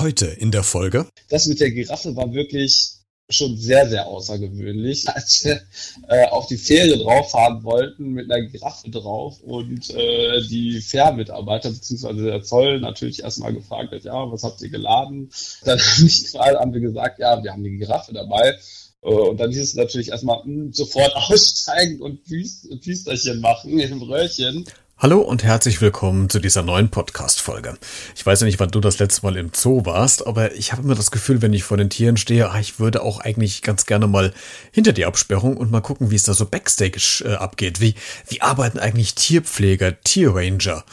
Heute in der Folge. Das mit der Giraffe war wirklich schon sehr, sehr außergewöhnlich, als wir äh, auf die Fähre drauf fahren wollten mit einer Giraffe drauf und äh, die Fährmitarbeiter bzw. der Zoll natürlich erstmal gefragt hat, ja, was habt ihr geladen? Dann haben wir gesagt, ja, wir haben die Giraffe dabei. Äh, und dann hieß es natürlich erstmal mh, hm, sofort aussteigen und Püsterchen machen im Röhrchen. Hallo und herzlich willkommen zu dieser neuen Podcast-Folge. Ich weiß ja nicht, wann du das letzte Mal im Zoo warst, aber ich habe immer das Gefühl, wenn ich vor den Tieren stehe, ah, ich würde auch eigentlich ganz gerne mal hinter die Absperrung und mal gucken, wie es da so Backstage äh, abgeht. Wie, wie arbeiten eigentlich Tierpfleger, Tierranger?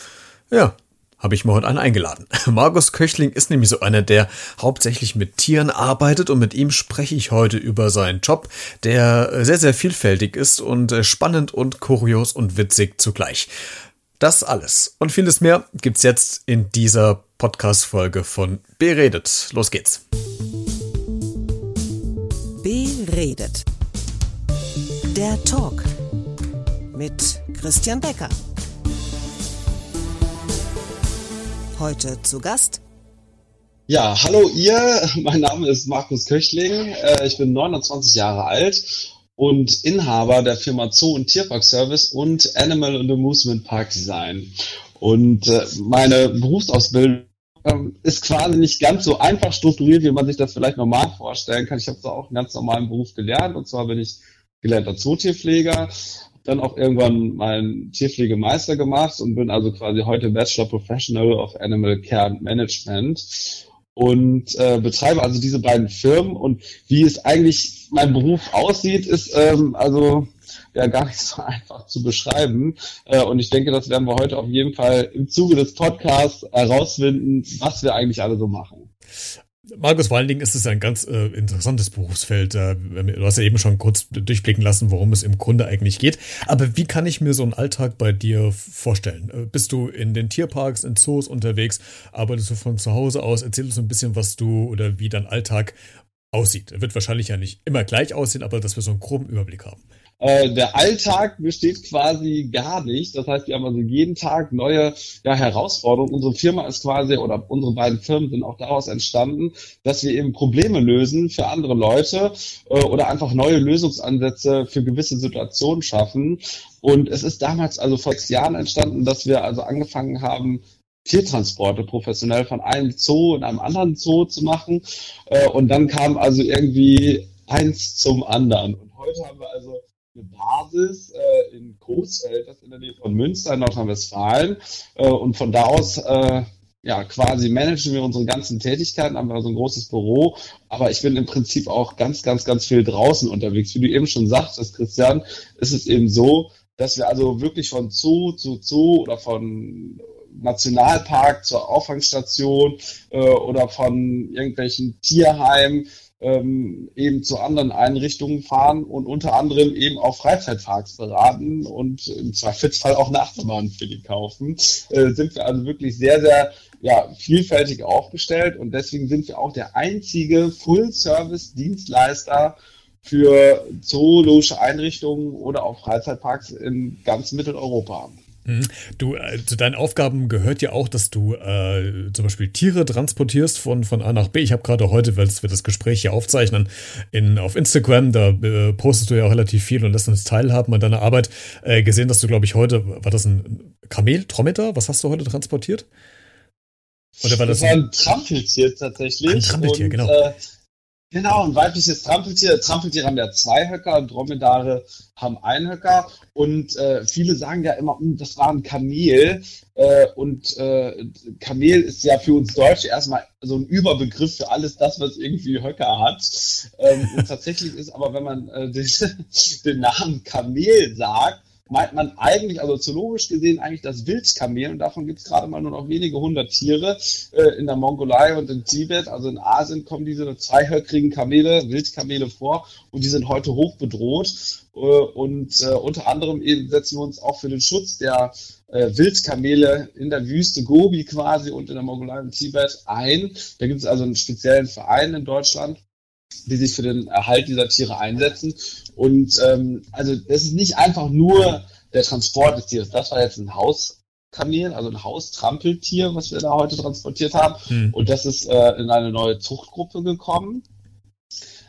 Ja, habe ich mir heute einen eingeladen. Markus Köchling ist nämlich so einer, der hauptsächlich mit Tieren arbeitet und mit ihm spreche ich heute über seinen Job, der sehr, sehr vielfältig ist und äh, spannend und kurios und witzig zugleich. Das alles und vieles mehr gibt's jetzt in dieser Podcast-Folge von Beredet. Los geht's. Beredet. Der Talk mit Christian Becker. Heute zu Gast. Ja, hallo ihr. Mein Name ist Markus Köchling. Äh, ich bin 29 Jahre alt und Inhaber der Firma Zoo und Tierpark Service und Animal and Amusement Park Design. Und äh, meine Berufsausbildung ähm, ist quasi nicht ganz so einfach strukturiert, wie man sich das vielleicht normal vorstellen kann. Ich habe da auch einen ganz normalen Beruf gelernt und zwar bin ich gelernter Zootierpfleger, dann auch irgendwann meinen Tierpflegemeister gemacht und bin also quasi heute Bachelor Professional of Animal Care Management und äh, betreibe also diese beiden Firmen und wie es eigentlich mein Beruf aussieht, ist ähm, also ja gar nicht so einfach zu beschreiben. Äh, und ich denke, das werden wir heute auf jeden Fall im Zuge des Podcasts herausfinden, was wir eigentlich alle so machen. Markus, vor allen Dingen ist es ein ganz äh, interessantes Berufsfeld. Äh, du hast ja eben schon kurz durchblicken lassen, worum es im Grunde eigentlich geht. Aber wie kann ich mir so einen Alltag bei dir vorstellen? Äh, bist du in den Tierparks, in Zoos unterwegs? Arbeitest du von zu Hause aus? Erzähl uns ein bisschen, was du oder wie dein Alltag aussieht. Er wird wahrscheinlich ja nicht immer gleich aussehen, aber dass wir so einen groben Überblick haben. Äh, der Alltag besteht quasi gar nicht. Das heißt, wir haben also jeden Tag neue ja, Herausforderungen. Unsere Firma ist quasi, oder unsere beiden Firmen sind auch daraus entstanden, dass wir eben Probleme lösen für andere Leute äh, oder einfach neue Lösungsansätze für gewisse Situationen schaffen. Und es ist damals also vor sechs Jahren entstanden, dass wir also angefangen haben, Tiertransporte professionell von einem Zoo in einem anderen Zoo zu machen. Äh, und dann kam also irgendwie eins zum anderen. Und heute haben wir also eine Basis äh, in Coesfeld, das in der Nähe von Münster in Nordrhein-Westfalen. Äh, und von da aus äh, ja, quasi managen wir unsere ganzen Tätigkeiten, haben wir so ein großes Büro, aber ich bin im Prinzip auch ganz, ganz, ganz viel draußen unterwegs. Wie du eben schon sagtest, Christian, ist es eben so, dass wir also wirklich von Zoo zu Zoo oder von Nationalpark zur Auffangstation äh, oder von irgendwelchen Tierheimen ähm, eben zu anderen Einrichtungen fahren und unter anderem eben auch Freizeitparks beraten und im Zweifelsfall auch eine Achterbahn für die kaufen. Äh, sind wir also wirklich sehr, sehr ja, vielfältig aufgestellt und deswegen sind wir auch der einzige Full-Service-Dienstleister für zoologische Einrichtungen oder auch Freizeitparks in ganz Mitteleuropa. Mhm. Du, äh, zu deinen Aufgaben gehört ja auch, dass du äh, zum Beispiel Tiere transportierst von, von A nach B. Ich habe gerade heute, weil wir das Gespräch hier aufzeichnen, in, auf Instagram, da äh, postest du ja auch relativ viel und lässt uns teilhaben an deiner Arbeit, äh, gesehen, dass du, glaube ich, heute, war das ein Kamel, Trometer? Was hast du heute transportiert? Oder war das, das war ein Trampeltier tatsächlich. Ein Trampeltier, und, genau. Genau, ein weibliches Trampeltier. Trampeltiere haben ja zwei Höcker, Dromedare haben einen Höcker. Und äh, viele sagen ja immer, hm, das war ein Kamel. Äh, und äh, Kamel ist ja für uns Deutsche erstmal so ein Überbegriff für alles das, was irgendwie Höcker hat. Ähm, und tatsächlich ist aber, wenn man äh, den, den Namen Kamel sagt, meint man eigentlich, also zoologisch gesehen, eigentlich das Wildkamel und davon gibt es gerade mal nur noch wenige hundert Tiere äh, in der Mongolei und in Tibet. Also in Asien kommen diese zweihöckrigen Kamele, Wildkamele vor und die sind heute hoch bedroht. Äh, und äh, unter anderem eben setzen wir uns auch für den Schutz der äh, Wildkamele in der Wüste Gobi quasi und in der Mongolei und Tibet ein. Da gibt es also einen speziellen Verein in Deutschland die sich für den Erhalt dieser Tiere einsetzen. Und ähm, also das ist nicht einfach nur der Transport des Tieres. Das war jetzt ein Haus Hauskamel, also ein Haustrampeltier, was wir da heute transportiert haben. Hm. Und das ist äh, in eine neue Zuchtgruppe gekommen.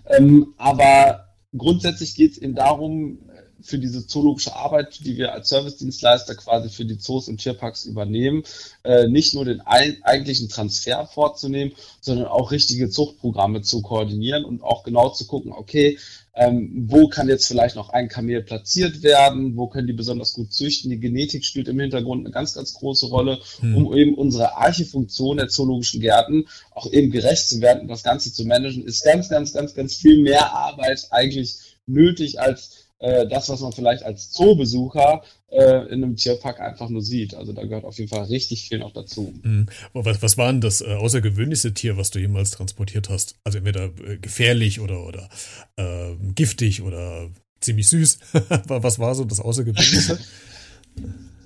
Ähm, aber grundsätzlich geht es eben darum, für diese zoologische Arbeit, die wir als Servicedienstleister quasi für die Zoos und Tierparks übernehmen, äh, nicht nur den ein, eigentlichen Transfer vorzunehmen, sondern auch richtige Zuchtprogramme zu koordinieren und auch genau zu gucken, okay, ähm, wo kann jetzt vielleicht noch ein Kamel platziert werden, wo können die besonders gut züchten. Die Genetik spielt im Hintergrund eine ganz, ganz große Rolle, hm. um eben unsere Archefunktion der zoologischen Gärten auch eben gerecht zu werden und das Ganze zu managen, ist ganz, ganz, ganz, ganz viel mehr Arbeit eigentlich nötig als äh, das, was man vielleicht als Zoobesucher äh, in einem Tierpark einfach nur sieht. Also da gehört auf jeden Fall richtig viel noch dazu. Mhm. Was, was war denn das äh, außergewöhnlichste Tier, was du jemals transportiert hast? Also entweder äh, gefährlich oder, oder äh, giftig oder ziemlich süß. was war so das Außergewöhnlichste?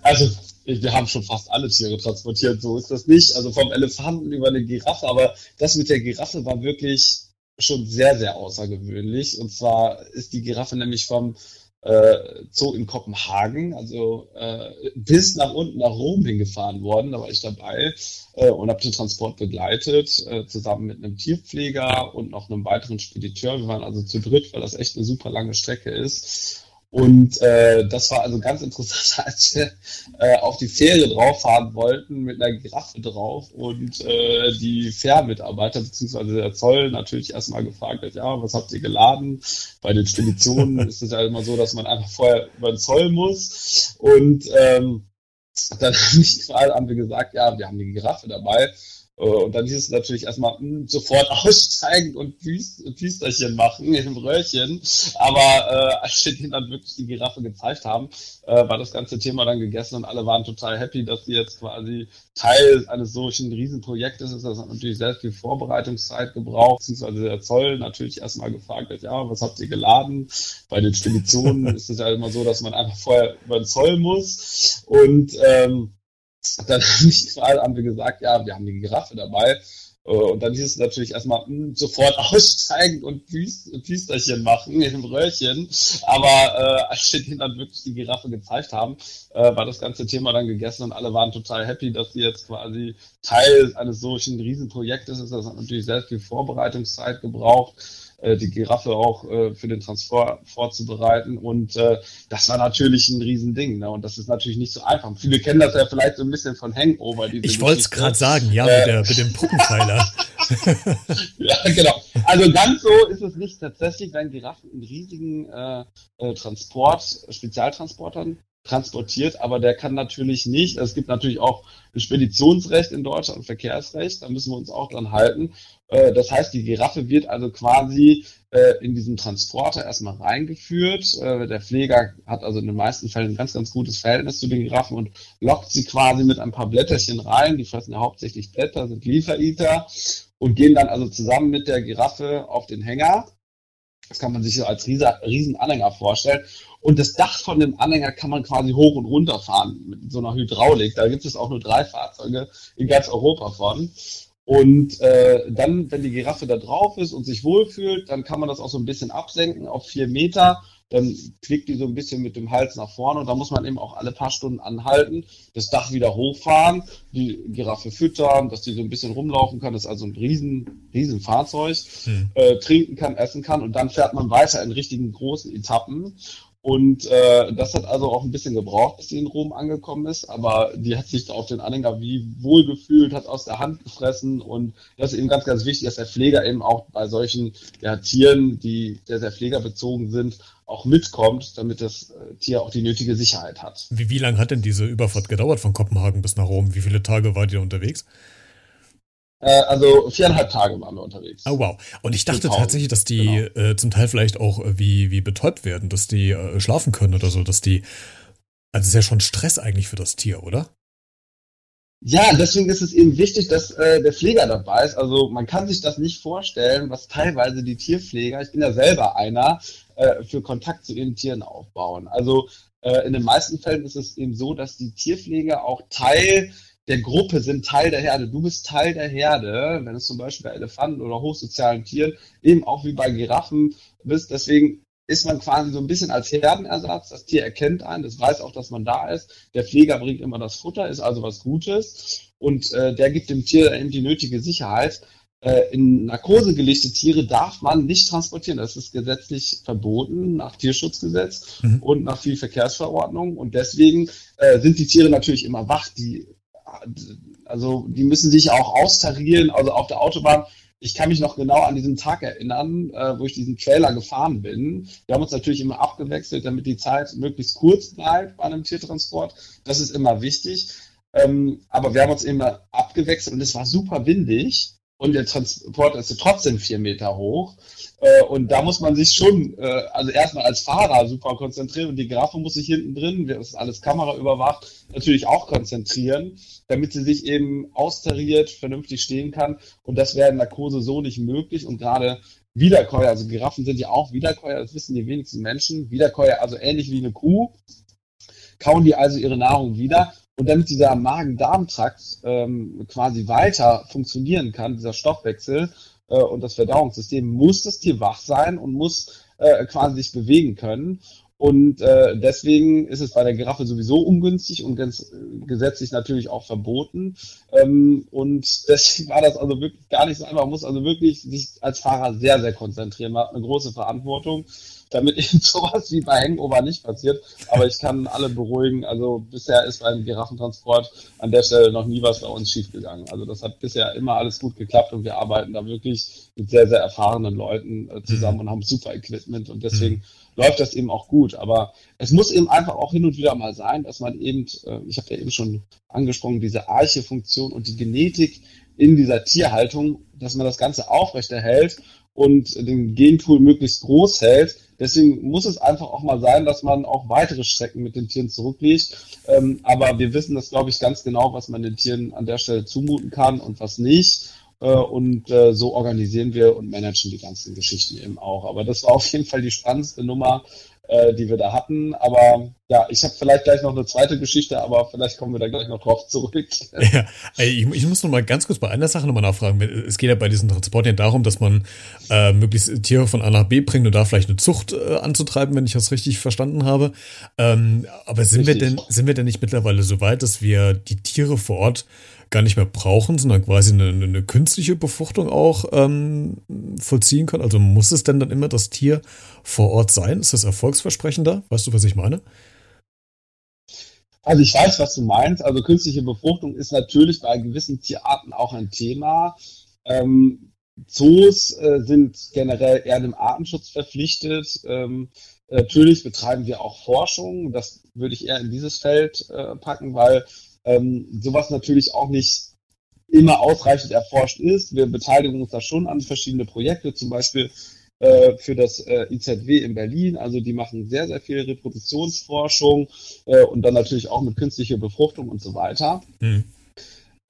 Also wir haben schon fast alle Tiere transportiert, so ist das nicht. Also vom Elefanten über eine Giraffe, aber das mit der Giraffe war wirklich schon sehr, sehr außergewöhnlich. Und zwar ist die Giraffe nämlich vom äh, Zoo in Kopenhagen, also äh, bis nach unten nach Rom hingefahren worden. Da war ich dabei äh, und habe den Transport begleitet, äh, zusammen mit einem Tierpfleger und noch einem weiteren Spediteur. Wir waren also zu dritt, weil das echt eine super lange Strecke ist. Und äh, das war also ganz interessant, als wir äh, auf die Fähre drauf fahren wollten mit einer Giraffe drauf und äh, die Fährmitarbeiter bzw. der Zoll natürlich erstmal gefragt hat, ja, was habt ihr geladen? Bei den Speditionen ist es ja immer so, dass man einfach vorher über den Zoll muss. Und ähm, dann haben wir gesagt, ja, wir haben die Giraffe dabei. Äh, und dann hieß es natürlich erstmal mh, hm, sofort aussteigen und Püsterchen machen im Röhrchen. Aber äh, als wir denen dann wirklich die Giraffe gezeigt haben, äh, war das ganze Thema dann gegessen und alle waren total happy, dass sie jetzt quasi Teil eines solchen Riesenprojektes ist. Das hat natürlich sehr viel Vorbereitungszeit gebraucht, beziehungsweise der Zoll natürlich erstmal gefragt hat, ja, was habt ihr geladen? Bei den Speditionen ist es ja immer so, dass man einfach vorher über den Zoll muss. Und ähm, dann haben wir gesagt, ja, wir haben die Giraffe dabei. Äh, und dann hieß es natürlich erstmal mh, hm, sofort aussteigen und Püsterchen machen im Röhrchen. Aber äh, als wir denen dann wirklich die Giraffe gezeigt haben, äh, war das ganze Thema dann gegessen und alle waren total happy, dass sie jetzt quasi Teil eines solchen Riesenprojektes ist. Das hat natürlich sehr viel Vorbereitungszeit gebraucht. Äh, die Giraffe auch äh, für den Transport vorzubereiten. Und äh, das war natürlich ein Riesending. Ne? Und das ist natürlich nicht so einfach. Viele kennen das ja vielleicht so ein bisschen von Hangover. ich wollte es gerade sagen, ja, mit, der, mit dem Puppenpfeiler. ja, genau. Also ganz so ist es nicht tatsächlich, wenn Giraffen in riesigen äh, Transport, Spezialtransportern transportiert, aber der kann natürlich nicht, es gibt natürlich auch ein Speditionsrecht in Deutschland, ein Verkehrsrecht, da müssen wir uns auch dran halten. Äh, das heißt, die Giraffe wird also quasi äh, in diesen Transporter erstmal reingeführt. Äh, der Pfleger hat also in den meisten Fällen ein ganz, ganz gutes Verhältnis zu den Giraffen und lockt sie quasi mit ein paar Blätterchen rein. Die fressen ja hauptsächlich Blätter, sind Liefereater und gehen dann also zusammen mit der Giraffe auf den Hänger. Das kann man sich als riesen Anhänger vorstellen. Und das Dach von dem Anhänger kann man quasi hoch und runter fahren mit so einer Hydraulik. Da gibt es auch nur drei Fahrzeuge in ganz Europa von. Und äh, dann, wenn die Giraffe da drauf ist und sich wohlfühlt, dann kann man das auch so ein bisschen absenken auf vier Meter. Dann klickt die so ein bisschen mit dem Hals nach vorne und da muss man eben auch alle paar Stunden anhalten, das Dach wieder hochfahren, die Giraffe füttern, dass die so ein bisschen rumlaufen kann. Das ist also ein riesen, riesen Fahrzeug, hm. äh, trinken kann, essen kann und dann fährt man weiter in richtigen großen Etappen. Und äh, das hat also auch ein bisschen gebraucht, bis sie in Rom angekommen ist, aber die hat sich da auf den Anhänger wie wohl gefühlt, hat aus der Hand gefressen und das ist eben ganz, ganz wichtig, dass der Pfleger eben auch bei solchen ja, Tieren, die sehr, sehr pflegerbezogen sind, auch mitkommt, damit das äh, Tier auch die nötige Sicherheit hat. Wie, wie lange hat denn diese Überfahrt gedauert von Kopenhagen bis nach Rom? Wie viele Tage wart ihr unterwegs? Äh, also viereinhalb Tage waren wir unterwegs. Oh wow. Und ich dachte tatsächlich, dass die genau. äh, zum Teil vielleicht auch äh, wie, wie betäubt werden, dass die äh, schlafen können oder so, dass die. Also ist ja schon Stress eigentlich für das Tier, oder? Ja, deswegen ist es eben wichtig, dass äh, der Pfleger dabei ist. Also man kann sich das nicht vorstellen, was teilweise die Tierpfleger, ich bin ja selber einer, für Kontakt zu ihren Tieren aufbauen. Also in den meisten Fällen ist es eben so, dass die Tierpfleger auch Teil der Gruppe sind Teil der Herde. Du bist Teil der Herde, wenn es zum Beispiel bei Elefanten oder hochsozialen Tieren, eben auch wie bei Giraffen bist. Deswegen ist man quasi so ein bisschen als Herdenersatz. Das Tier erkennt einen, das weiß auch, dass man da ist. Der Pfleger bringt immer das Futter, ist also was Gutes. Und äh, der gibt dem Tier eben die nötige Sicherheit. Äh, in Narkose gelegte Tiere darf man nicht transportieren. Das ist gesetzlich verboten nach Tierschutzgesetz mhm. und nach Viehverkehrsverordnung. Und deswegen äh, sind die Tiere natürlich immer wach. Die, also die müssen sich auch austarieren. Also auf der Autobahn ich kann mich noch genau an diesen Tag erinnern, äh, wo ich diesen Trailer gefahren bin. Wir haben uns natürlich immer abgewechselt, damit die Zeit möglichst kurz bleibt bei einem Tiertransport. Das ist immer wichtig. Ähm, aber wir haben uns immer abgewechselt und es war super windig und der Transport ist trotzdem vier Meter hoch. Äh, und da muss man sich schon, äh, also erstmal als Fahrer super konzentrieren und die Giraffe muss sich hinten drin, das ist alles Kamera überwacht, natürlich auch konzentrieren, damit sie sich eben austariert, vernünftig stehen kann. Und das wäre in Narkose so nicht möglich. Und gerade Wiederkäuer, also Giraffen sind ja auch Wiederkäuer, das wissen die wenigsten Menschen. Wiederkäuer, also ähnlich wie eine Kuh, kauen die also ihre Nahrung wieder. Und damit dieser Magen-Darm-Trakt ähm, quasi weiter funktionieren kann, dieser Stoffwechsel, äh, und das Verdauungssystem, muss das Tier wach sein und muss äh, quasi sich bewegen können. Und äh, deswegen ist es bei der Giraffe sowieso ungünstig und ganz, äh, gesetzlich natürlich auch verboten. Ähm, und deswegen war das also wirklich gar nicht so einfach. Man muss also wirklich sich als Fahrer sehr, sehr konzentrieren. Man hat eine große Verantwortung damit eben sowas wie bei Hangover nicht passiert. Aber ich kann alle beruhigen. Also bisher ist beim Giraffentransport an der Stelle noch nie was bei uns schiefgegangen. Also das hat bisher immer alles gut geklappt und wir arbeiten da wirklich mit sehr, sehr erfahrenen Leuten äh, zusammen mhm. und haben super Equipment und deswegen mhm. läuft das eben auch gut. Aber es muss eben einfach auch hin und wieder mal sein, dass man eben, äh, ich habe ja eben schon angesprochen, diese Arche-Funktion und die Genetik in dieser Tierhaltung, dass man das Ganze aufrechterhält und den Genpool möglichst groß hält. Deswegen muss es einfach auch mal sein, dass man auch weitere Strecken mit den Tieren zurücklegt. Ähm, aber wir wissen das, glaube ich, ganz genau, was man den Tieren an der Stelle zumuten kann und was nicht. Äh, und äh, so organisieren wir und managen die ganzen Geschichten eben auch. Aber das war auf jeden Fall die spannendste Nummer, äh, die wir da hatten. Aber ja, ich habe vielleicht gleich noch eine zweite Geschichte, aber vielleicht kommen wir da gleich noch drauf zurück. Ja, ich, ich muss noch mal ganz kurz bei einer Sache nochmal nachfragen. Es geht ja bei diesen Transporten ja darum, dass man äh, möglichst Tiere von A nach B bringt und da vielleicht eine Zucht äh, anzutreiben, wenn ich das richtig verstanden habe. Ähm, aber sind richtig. wir denn sind wir denn nicht mittlerweile so weit, dass wir die Tiere vor Ort gar nicht mehr brauchen, sondern quasi eine, eine künstliche Befruchtung auch ähm, vollziehen können? Also muss es denn dann immer das Tier vor Ort sein? Ist das erfolgsversprechender? Weißt du, was ich meine? Also ich weiß, was du meinst. Also künstliche Befruchtung ist natürlich bei gewissen Tierarten auch ein Thema. Ähm, Zoos äh, sind generell eher dem Artenschutz verpflichtet. Ähm, natürlich betreiben wir auch Forschung. Das würde ich eher in dieses Feld äh, packen, weil ähm, sowas natürlich auch nicht immer ausreichend erforscht ist. Wir beteiligen uns da schon an verschiedene Projekte, zum Beispiel äh, für das äh, IZW in Berlin. Also die machen sehr, sehr viel Reproduktionsforschung äh, und dann natürlich auch mit künstlicher Befruchtung und so weiter. Mhm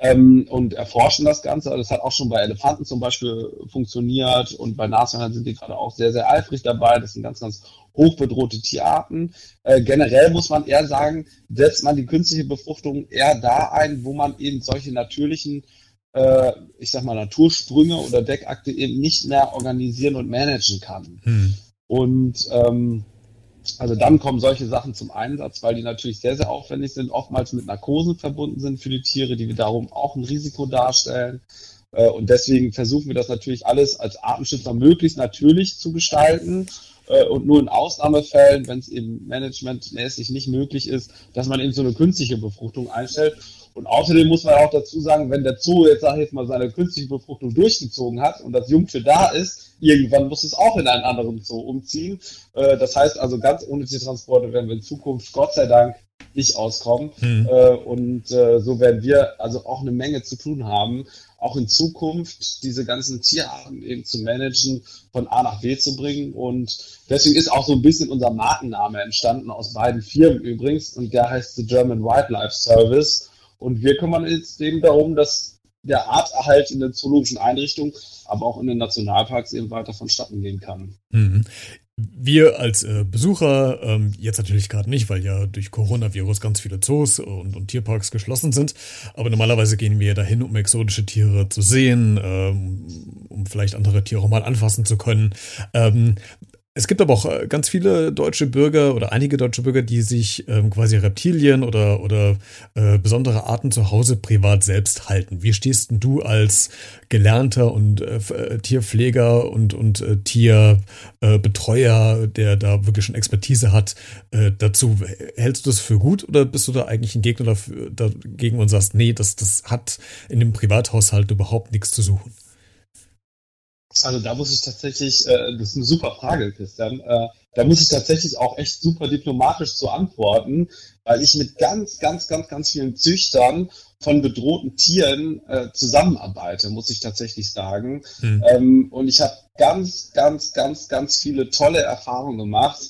ähm, und erforschen das Ganze. Das hat auch schon bei Elefanten zum Beispiel funktioniert und bei Nashörnern sind die gerade auch sehr, sehr eifrig dabei. Das sind ganz, ganz hochbedrohte Tierarten. Äh, generell muss man eher sagen, setzt man die künstliche Befruchtung eher da ein, wo man eben solche natürlichen äh, ich sag mal, Natursprünge oder Deckakte eben nicht mehr organisieren und managen kann. Hm. Und ähm, also dann kommen solche Sachen zum Einsatz, weil die natürlich sehr, sehr aufwendig sind, oftmals mit Narkosen verbunden sind für die Tiere, die darum auch ein Risiko darstellen. Äh, und deswegen versuchen wir das natürlich alles als Artenschützer möglichst natürlich zu gestalten äh, und nur in Ausnahmefällen, wenn es eben managementmäßig nicht möglich ist, dass man eben so eine künstliche Befruchtung einstellt. Und außerdem muss man auch dazu sagen, wenn der Zoo jetzt, sag ich jetzt mal, seine künstliche Befruchtung durchgezogen hat und das Jungtier da ist, irgendwann muss es auch in einen anderen Zoo umziehen. Äh, das heißt also, ganz ohne Tiertransporte werden wir in Zukunft, Gott sei Dank, nicht auskommen. Hm. Äh, und äh, so werden wir also auch eine Menge zu tun haben, auch in Zukunft diese ganzen Tierarten eben zu managen, von A nach B zu bringen. Und deswegen ist auch so ein bisschen unser Markenname entstanden aus beiden Firmen übrigens. Und der heißt The German Wildlife Service. Und wir kümmern uns eben darum, dass der Arterhalt in den zoologischen Einrichtungen, aber auch in den Nationalparks eben weiter vonstatten gehen kann. Mhm. Wir als äh, Besucher, ähm, jetzt natürlich gerade nicht, weil ja durch Coronavirus ganz viele Zoos und, und, Tierparks geschlossen sind, aber normalerweise gehen wir dahin, um exotische Tiere zu sehen, ähm, um vielleicht andere Tiere auch mal anfassen zu können. Ähm, Es gibt aber auch äh, ganz viele deutsche Bürger oder einige deutsche Bürger, die sich ähm, quasi Reptilien oder, oder äh, besondere Arten zu Hause privat selbst halten. Wie stehst denn du als gelernter und äh, äh Tierpfleger und, und äh, Tierbetreuer, der da wirklich schon Expertise hat, äh, dazu? Hältst du das für gut oder bist du da eigentlich ein Gegner dafür, dagegen und sagst, nee, das, das hat in dem Privathaushalt überhaupt nichts zu suchen? Also da muss ich tatsächlich, äh, das ist eine super Frage, Christian, äh, da muss ich tatsächlich auch echt super diplomatisch zu antworten, weil ich mit ganz, ganz, ganz, ganz vielen Züchtern von bedrohten Tieren äh, zusammenarbeite, muss ich tatsächlich sagen. Hm. Ähm, und ich habe ganz, ganz, ganz, ganz viele tolle Erfahrungen gemacht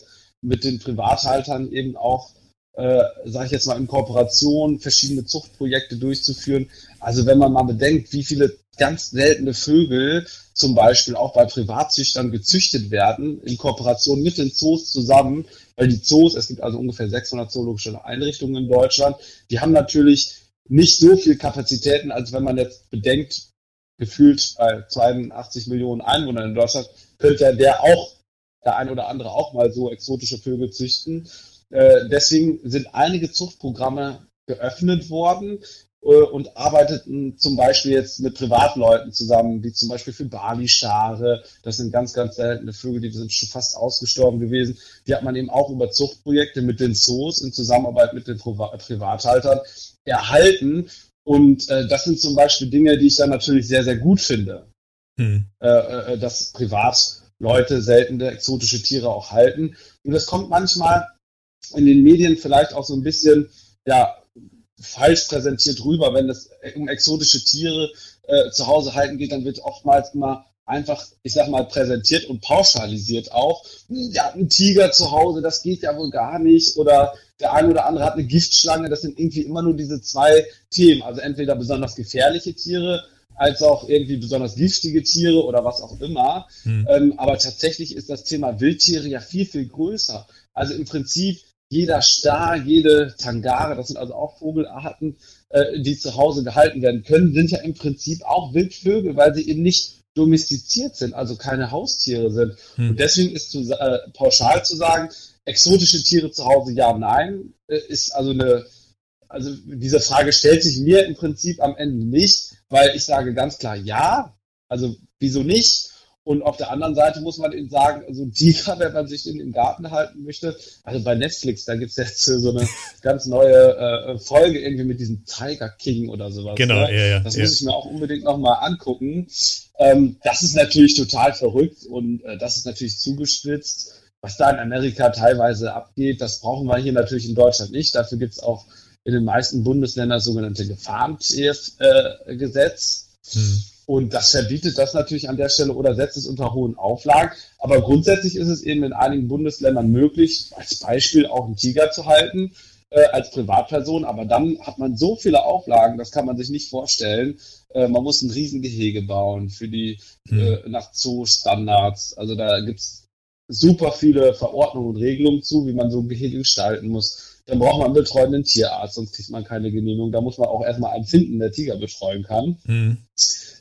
mit den Privathaltern eben auch äh, sage ich jetzt mal, in Kooperation verschiedene Zuchtprojekte durchzuführen. Also wenn man mal bedenkt, wie viele ganz seltene Vögel zum Beispiel auch bei Privatzüchtern gezüchtet werden, in Kooperation mit den Zoos zusammen, weil die Zoos, es gibt also ungefähr 600 zoologische Einrichtungen in Deutschland, die haben natürlich nicht so viel Kapazitäten, als wenn man jetzt bedenkt, gefühlt bei 82 Millionen Einwohnern in Deutschland, könnte ja der auch, der ein oder andere auch mal so exotische Vögel züchten. Äh, deswegen sind einige Zuchtprogramme geöffnet worden und arbeiteten zum Beispiel jetzt mit Privatleuten zusammen, wie zum Beispiel für Bali-Schare. Das sind ganz, ganz seltene Vögel, die sind schon fast ausgestorben gewesen. Die hat man eben auch über Zuchtprojekte mit den Zoos in Zusammenarbeit mit den Privathaltern erhalten. Und äh, das sind zum Beispiel Dinge, die ich dann natürlich sehr, sehr gut finde, hm. äh, äh, dass Privatleute seltene exotische Tiere auch halten. Und das kommt manchmal in den Medien vielleicht auch so ein bisschen ja, falsch präsentiert rüber. Wenn es um exotische Tiere äh, zu Hause halten geht, dann wird oftmals immer einfach, ich sag mal, präsentiert und pauschalisiert auch. Ja, ein Tiger zu Hause, das geht ja wohl gar nicht. Oder der eine oder andere hat eine Giftschlange. Das sind irgendwie immer nur diese zwei Themen. Also entweder besonders gefährliche Tiere als auch irgendwie besonders giftige Tiere oder was auch immer. Hm. Ähm, aber tatsächlich ist das Thema Wildtiere ja viel, viel größer. Also im Prinzip jeder Star, jede Tangare, das sind also auch Vogelarten, äh, die zu Hause gehalten werden können, sind ja im Prinzip auch Wildvögel, weil sie eben nicht domestiziert sind, also keine Haustiere sind. Hm. Und deswegen ist zu, äh, pauschal zu sagen, exotische Tiere zu Hause ja, nein, äh, ist also eine, also diese Frage stellt sich mir im Prinzip am Ende nicht, weil ich sage ganz klar ja, also wieso nicht? Und auf der anderen Seite muss man eben sagen, so ein Tiger, wenn man sich den im Garten halten möchte, also bei Netflix, da gibt es jetzt so eine ganz neue äh, Folge irgendwie mit diesem Tiger King oder sowas. Genau, ne? ja, ja. Das ja. muss ich mir auch unbedingt nochmal angucken. Ähm, das ist natürlich total verrückt und äh, das ist natürlich zugespitzt. Was da in Amerika teilweise abgeht, das brauchen wir hier natürlich in Deutschland nicht. Dafür gibt es auch in den meisten Bundesländern sogenannte Gefahrentiergesetz. Äh, hm. Und das verbietet das natürlich an der Stelle oder setzt es unter hohen Auflagen. Aber grundsätzlich ist es eben in einigen Bundesländern möglich, als Beispiel auch einen Tiger zu halten äh, als Privatperson. Aber dann hat man so viele Auflagen, das kann man sich nicht vorstellen. Äh, man muss ein Riesengehege bauen für die hm. äh, nach Zoo-Standards. Also da gibt es super viele Verordnungen und Regelungen zu, wie man so ein Gehege gestalten muss. Dann braucht man einen betreuenden Tierarzt, sonst kriegt man keine Genehmigung. Da muss man auch erstmal einen finden, der Tiger betreuen kann. Hm.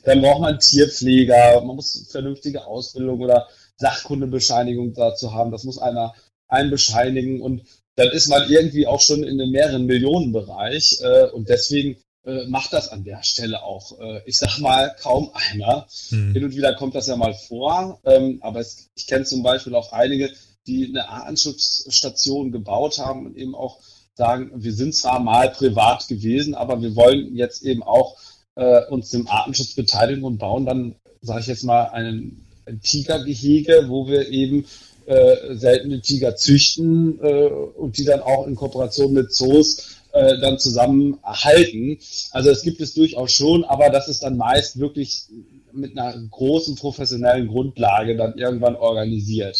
Dann braucht man Tierpfleger, man muss vernünftige Ausbildung oder Sachkundebescheinigung dazu haben. Das muss einer einbescheinigen und dann ist man irgendwie auch schon in einem mehreren Millionenbereich äh, und deswegen äh, macht das an der Stelle auch, äh, ich sag mal, kaum einer. Hm. Hin und wieder kommt das ja mal vor, ähm, aber es, ich kenne zum Beispiel auch einige, die eine Artenschutzstation gebaut haben und eben auch sagen, wir sind zwar mal privat gewesen, aber wir wollen jetzt eben auch äh, uns dem Artenschutz beteiligen und bauen dann, sage ich jetzt mal, einen, ein Tigergehege, wo wir eben äh, seltene Tiger züchten äh, und die dann auch in Kooperation mit Zoos äh, dann zusammen erhalten. Also es gibt es durchaus schon, aber das ist dann meist wirklich mit einer großen professionellen Grundlage dann irgendwann organisiert.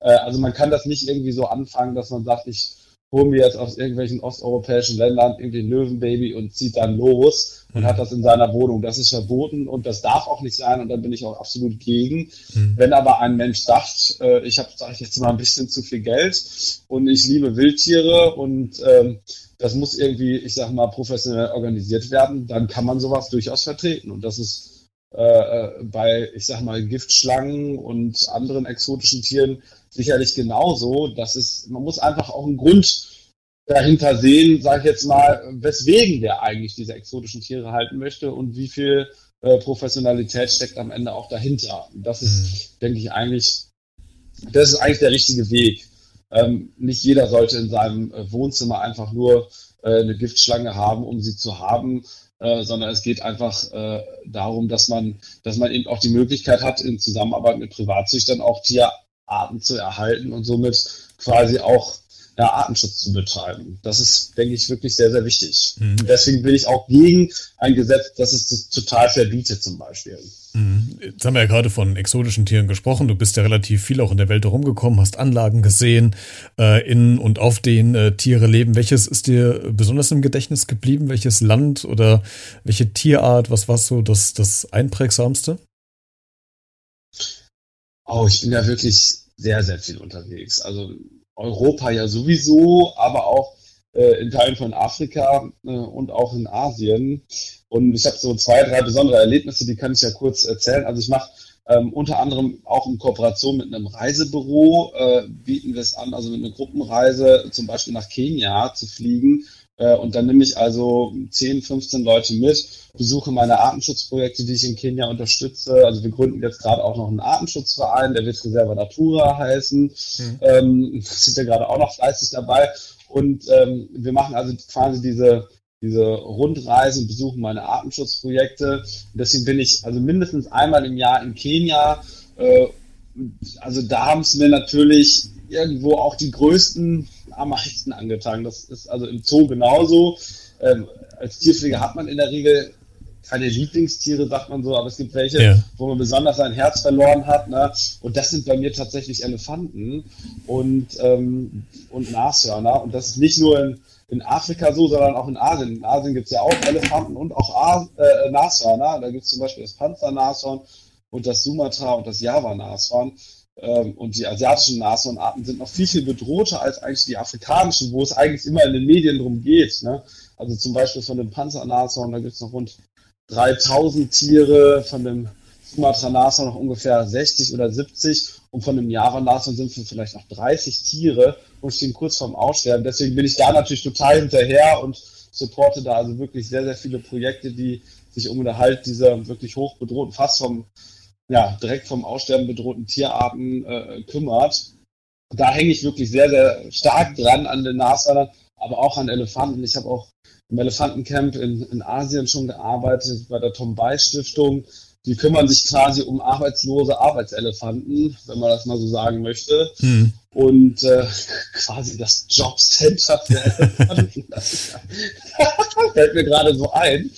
Äh, also man kann das nicht irgendwie so anfangen, dass man sagt, ich holen wir jetzt aus irgendwelchen osteuropäischen Ländern irgendwie ein Löwenbaby und zieht dann los und mhm. hat das in seiner Wohnung. Das ist verboten und das darf auch nicht sein und da bin ich auch absolut gegen. Mhm. Wenn aber ein Mensch sagt, äh, ich habe, sage ich jetzt mal, ein bisschen zu viel Geld und ich liebe Wildtiere und ähm, das muss irgendwie, ich sag mal, professionell organisiert werden, dann kann man sowas durchaus vertreten und das ist äh, bei, ich sag mal, Giftschlangen und anderen exotischen Tieren sicherlich genauso. Das ist, man muss einfach auch einen Grund dahinter sehen, sage ich jetzt mal, weswegen der eigentlich diese exotischen Tiere halten möchte und wie viel äh, Professionalität steckt am Ende auch dahinter. Das ist, mhm. denke ich, eigentlich, das ist eigentlich der richtige Weg. Ähm, nicht jeder sollte in seinem äh, Wohnzimmer einfach nur äh, eine Giftschlange haben, um sie zu haben, äh, sondern es geht einfach äh, darum, dass man, dass man eben auch die Möglichkeit hat, in Zusammenarbeit mit Privatzüchtern auch Tierarten zu erhalten und somit quasi auch ja, Artenschutz zu betreiben. Das ist, denke ich, wirklich sehr, sehr wichtig. Mhm. Deswegen bin ich auch gegen ein Gesetz, das es total verbietet zum Beispiel. Mhm. Jetzt haben wir ja gerade von exotischen Tieren gesprochen. Du bist ja relativ viel auch in der Welt herumgekommen, hast Anlagen gesehen, äh, in und auf denen äh, Tiere leben. Welches ist dir besonders im Gedächtnis geblieben? Welches Land oder welche Tierart? Was war so das, das einprägsamste? Oh, ich bin ja wirklich sehr, sehr viel unterwegs. Also Europa ja sowieso, aber auch äh, in Teilen von Afrika äh, und auch in Asien. Und ich habe so zwei, drei besondere Erlebnisse, die kann ich ja kurz erzählen. Also ich mache ähm, unter anderem auch in Kooperation mit einem Reisebüro, äh, bieten wir es an, also mit einer Gruppenreise zum Beispiel nach Kenia zu fliegen und dann nehme ich also 10, 15 Leute mit, besuche meine Artenschutzprojekte, die ich in Kenia unterstütze. Also wir gründen jetzt gerade auch noch einen Artenschutzverein, der wird Reserva Natura heißen. Mhm. Ähm, sind wir gerade auch noch fleißig dabei. Und ähm, wir machen also quasi diese, diese Rundreise und besuchen meine Artenschutzprojekte. Und deswegen bin ich also mindestens einmal im Jahr in Kenia. Äh, also da haben es mir natürlich irgendwo auch die größten am meisten angetan. Das ist also im Zoo genauso. Ähm, als Tierpfleger hat man in der Regel keine Lieblingstiere, sagt man so, aber es gibt welche, ja. wo man besonders sein Herz verloren hat. Ne? Und das sind bei mir tatsächlich Elefanten und, ähm, und Nashörner. Und das ist nicht nur in, in Afrika so, sondern auch in Asien. In Asien gibt es ja auch Elefanten und auch As äh, Nashörner. Da gibt es zum Beispiel das Panzernashorn und das Sumatra und das Java-Nashorn. Ähm, und die asiatischen Nashornarten sind noch viel, viel bedrohter als eigentlich die afrikanischen, wo es eigentlich immer in den Medien drum geht. Ne? Also zum Beispiel von dem Panzernashorn, da gibt es noch rund 3000 Tiere, von dem Sumatra-Nashorn noch ungefähr 60 oder 70 und von dem Java-Nashorn sind wir vielleicht noch 30 Tiere und stehen kurz vorm Aussterben. Deswegen bin ich da natürlich total hinterher und supporte da also wirklich sehr, sehr viele Projekte, die sich um den Erhalt dieser wirklich hoch bedrohten, fast vom ja, direkt vom Aussterben bedrohten Tierarten äh, kümmert. Da hänge ich wirklich sehr, sehr stark dran an den Nashörnern, aber auch an Elefanten. Ich habe auch im Elefantencamp in, in Asien schon gearbeitet, bei der Tombay Stiftung. Die kümmern sich quasi um arbeitslose Arbeitselefanten, wenn man das mal so sagen möchte. Hm. Und äh, quasi das Jobcenter für Elefanten. das fällt mir gerade so ein.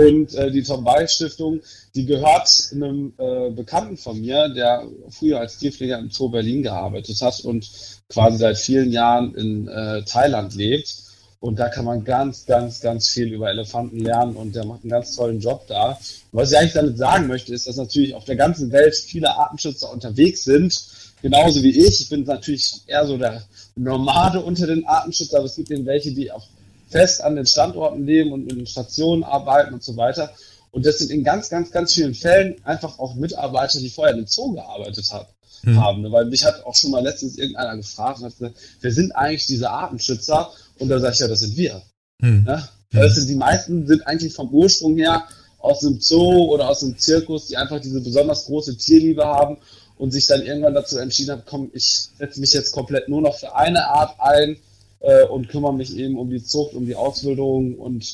Und äh, die Tombay Stiftung, die gehört einem äh, Bekannten von mir, der früher als Tierpfleger im Zoo Berlin gearbeitet hat und quasi seit vielen Jahren in äh, Thailand lebt. Und da kann man ganz, ganz, ganz viel über Elefanten lernen und der macht einen ganz tollen Job da. Und was ich eigentlich damit sagen möchte, ist, dass natürlich auf der ganzen Welt viele Artenschützer unterwegs sind, genauso wie ich. Ich bin natürlich eher so der Nomade unter den Artenschützern, aber es gibt eben welche, die auch fest an den Standorten leben und in den Stationen arbeiten und so weiter. Und das sind in ganz, ganz, ganz vielen Fällen einfach auch Mitarbeiter, die vorher im Zoo gearbeitet hat, hm. haben. Weil mich hat auch schon mal letztens irgendeiner gefragt und hat gesagt, wer sind eigentlich diese Artenschützer? Und da sage ich, ja, das sind wir. Hm. Ja? Das sind, die meisten sind eigentlich vom Ursprung her aus einem Zoo oder aus einem Zirkus, die einfach diese besonders große Tierliebe haben und sich dann irgendwann dazu entschieden haben, komm, ich setze mich jetzt komplett nur noch für eine Art ein äh, und kümmere mich eben um die Zucht, um die Ausbildung und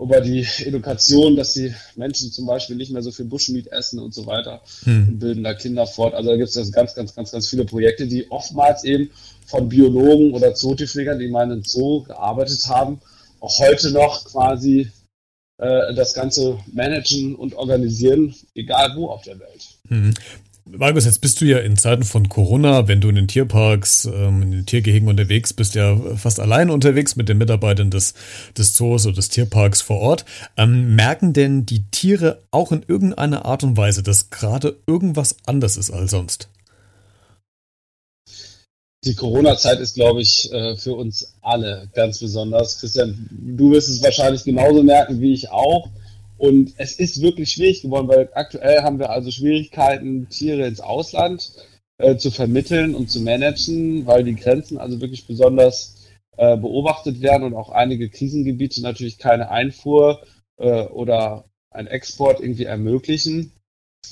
über die Education, dass die Menschen zum Beispiel nicht mehr so viel Buschmeat essen und so weiter hm. und bilden da Kinder fort. Also da gibt es ganz, ganz, ganz, ganz viele Projekte, die oftmals eben von Biologen oder Zootierpflegern, die in meinem Zoo gearbeitet haben, auch heute noch quasi äh, das Ganze managen und organisieren, egal wo auf der Welt. Hm. Markus, jetzt bist du ja in Zeiten von Corona, wenn du in den Tierparks, ähm, in den Tiergehegen unterwegs bist, ja fast allein unterwegs mit den Mitarbeitern des, des Zoos oder des Tierparks vor Ort. Ähm, merken denn die Tiere auch in irgendeiner Art und Weise, dass gerade irgendwas anders ist als sonst? Die Corona-Zeit ist, glaube ich, äh, für uns alle ganz besonders. Christian, du wirst es wahrscheinlich genauso merken wie ich auch. Und es ist wirklich schwierig geworden, weil aktuell haben wir also Schwierigkeiten, Tiere ins Ausland äh, zu vermitteln und zu managen, weil die Grenzen also wirklich besonders äh, beobachtet werden und auch einige Krisengebiete natürlich keine Einfuhr äh, oder ein Export irgendwie ermöglichen.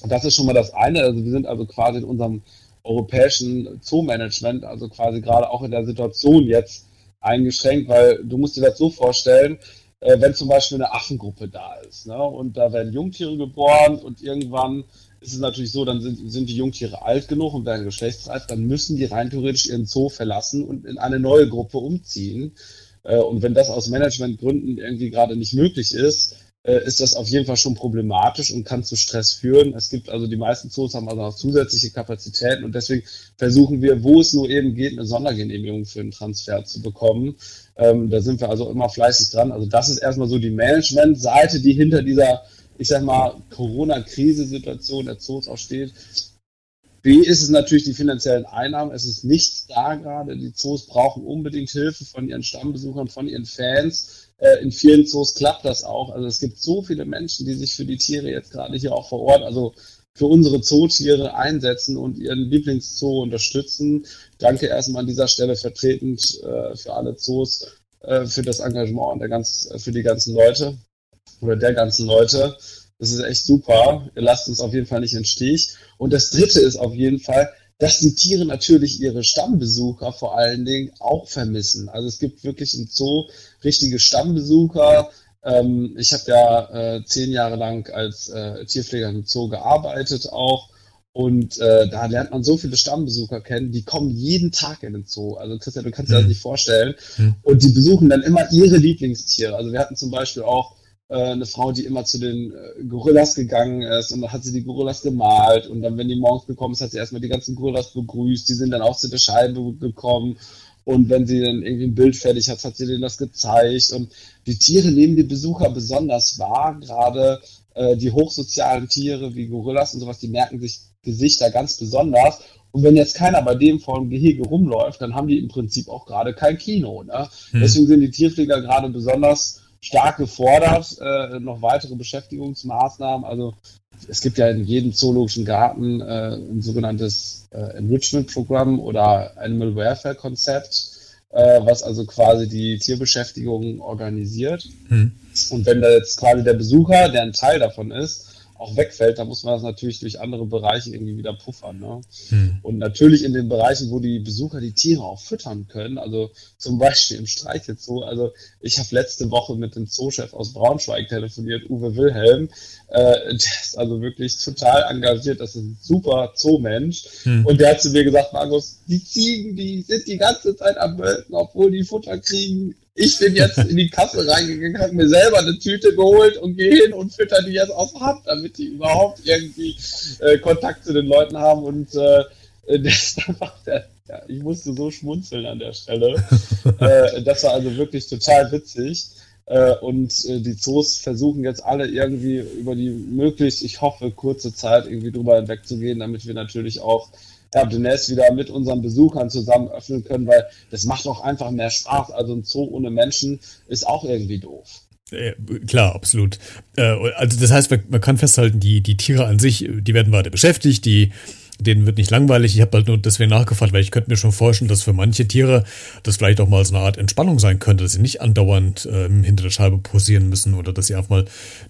Und das ist schon mal das eine. Also wir sind also quasi in unserem europäischen Zoo-Management, also quasi gerade auch in der Situation jetzt eingeschränkt, weil du musst dir das so vorstellen, äh, wenn zum Beispiel eine Affengruppe da ist ne, und da werden Jungtiere geboren und irgendwann ist es natürlich so, dann sind, sind die Jungtiere alt genug und werden geschlechtsreif, dann müssen die rein theoretisch ihren Zoo verlassen und in eine neue Gruppe umziehen. Äh, und wenn das aus Managementgründen irgendwie gerade nicht möglich ist, ist das auf jeden Fall schon problematisch und kann zu Stress führen. Es gibt also die meisten Zoos haben also noch zusätzliche Kapazitäten und deswegen versuchen wir, wo es nur eben geht, eine Sondergenehmigung für einen Transfer zu bekommen. Ähm, da sind wir also immer fleißig dran. Also das ist erstmal so die Management-Seite, die hinter dieser, ich sag mal, Corona-Krise-Situation der Zoos auch steht. B ist es natürlich die finanziellen Einnahmen. Es ist nichts da gerade. Die Zoos brauchen unbedingt Hilfe von ihren Stammbesuchern, von ihren Fans äh, in vielen Zoos klappt das auch. Also es gibt so viele Menschen, die sich für die Tiere jetzt gerade hier auch vor Ort, also für unsere Zootiere einsetzen und ihren Lieblingszoo unterstützen. Danke erstmal an dieser Stelle vertretend äh, für alle Zoos äh, für das Engagement und der ganz, für die ganzen Leute oder der ganzen Leute. Das ist echt super. Ihr lasst uns auf jeden Fall nicht im Stich. Und das dritte ist auf jeden Fall, dass die Tiere natürlich ihre Stammbesucher vor allen Dingen auch vermissen. Also es gibt wirklich im Zoo richtige Stammbesucher. Ähm, ich habe ja äh, zehn Jahre lang als äh, Tierpfleger im Zoo gearbeitet auch. Und äh, da lernt man so viele Stammbesucher kennen, die kommen jeden Tag in den Zoo. Also Christian, du kannst dir das mhm. nicht vorstellen. Mhm. Und die besuchen dann immer ihre Lieblingstiere. Also wir hatten zum Beispiel auch eine Frau, die immer zu den äh, Gorillas gegangen ist und dann hat sie die Gorillas gemalt und dann, wenn die morgens gekommen ist, hat sie erstmal die ganzen Gorillas begrüßt, die sind dann auch zu der Scheibe gekommen und wenn sie dann irgendwie ein Bild fertig hat, hat sie denen das gezeigt und die Tiere nehmen die Besucher besonders wahr, gerade äh, die hochsozialen Tiere wie Gorillas und sowas, die merken sich Gesichter ganz besonders und wenn jetzt keiner bei dem vor dem Gehege rumläuft, dann haben die im Prinzip auch gerade kein Kino. Ne? Hm. Deswegen sind die Tierpfleger gerade besonders stark gefordert, äh, noch weitere Beschäftigungsmaßnahmen. Also es gibt ja in jedem zoologischen Garten äh, ein sogenanntes äh, Enrichment-Programm oder Animal Welfare-Konzept, äh, was also quasi die Tierbeschäftigung organisiert. Hm. Und wenn da jetzt quasi der Besucher, der ein Teil davon ist, auch wegfällt, dann muss man das natürlich durch andere Bereiche irgendwie wieder puffern. Ne? Hm. Und natürlich in den Bereichen, wo die Besucher die Tiere auch füttern können, also zum Beispiel im Streichelzoo. Also ich habe letzte Woche mit dem Zoochef aus Braunschweig telefoniert, Uwe Wilhelm. Äh, der ist also wirklich total engagiert, das ist ein super Zoomensch. Hm. Und der hat zu mir gesagt, Markus, die Ziegen, die sind die ganze Zeit am Melken, obwohl die Futter kriegen ich bin jetzt in die Kasse reingegangen, habe mir selber eine Tüte geholt und gehe hin und fütter die jetzt aus Hand, damit die überhaupt irgendwie äh, Kontakt zu den Leuten haben. Und äh, das ist einfach der, ja, ich musste so schmunzeln an der Stelle. äh, das war also wirklich total witzig. Äh, und äh, die Zoos versuchen jetzt alle irgendwie über die möglichst, ich hoffe, kurze Zeit irgendwie drüber hinwegzugehen, damit wir natürlich auch demnächst wieder mit unseren Besuchern zusammen öffnen können, weil das macht auch einfach mehr Spaß. Also ein Zoo ohne Menschen ist auch irgendwie doof. Ja, klar, absolut. Äh, also das heißt, man kann festhalten, die, die Tiere an sich, die werden weiter beschäftigt, die denen wird nicht langweilig. Ich habe halt nur deswegen nachgefragt, weil ich könnte mir schon vorstellen, dass für manche Tiere das vielleicht auch mal so eine Art Entspannung sein könnte, dass sie nicht andauernd ähm, hinter der Scheibe posieren müssen oder dass sie einfach mal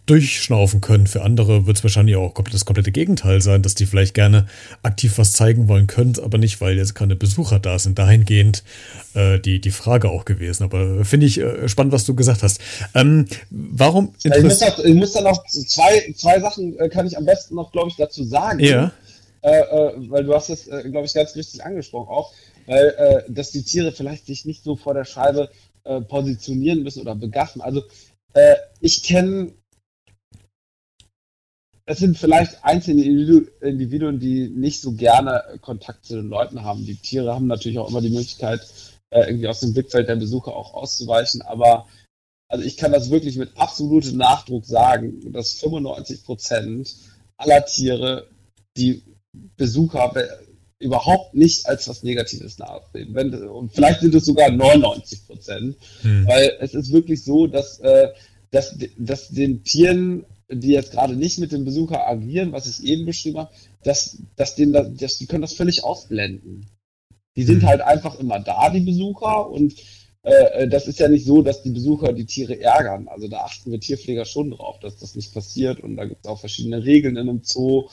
durchschnaufen können. Für andere wird es wahrscheinlich auch das komplette Gegenteil sein, dass die vielleicht gerne aktiv was zeigen wollen können, aber nicht, weil jetzt keine Besucher da sind. Dahingehend äh, die, die Frage auch gewesen. Aber finde ich äh, spannend, was du gesagt hast. Ähm, warum? Ich muss, noch, ich muss da noch zwei, zwei Sachen, äh, kann ich am besten noch, glaube ich, dazu sagen. Ja weil du hast es, äh, glaube ich, ganz richtig angesprochen auch, weil äh, dass die Tiere vielleicht sich nicht so vor der Scheibe äh, positionieren müssen oder begaffen. Also äh, ich kenne, es sind vielleicht einzelne Individuen, die nicht so gerne Kontakt zu den Leuten haben. Die Tiere haben natürlich auch immer die Möglichkeit, irgendwie aus dem Blickfeld der Besucher auch auszuweichen, aber also ich kann das wirklich mit absolutem Nachdruck sagen, dass 95 Prozent aller Tiere, die Besucher überhaupt nicht als was Negatives nachsehen. Wenn, und vielleicht sind es sogar 99 Prozent, hm. weil es ist wirklich so, dass, äh, dass, dass den Tieren die jetzt gerade nicht mit dem Besucher agieren, was ich eben beschrieben habe, dass, dass, denen, dass die können das völlig ausblenden. Die sind mhm. halt einfach immer da, die Besucher, und äh, äh, das ist ja nicht so, dass die Besucher die Tiere ärgern. Also da achten wir Tierpfleger schon drauf, dass das nicht passiert und da gibt es auch verschiedene Regeln in einem Zoo.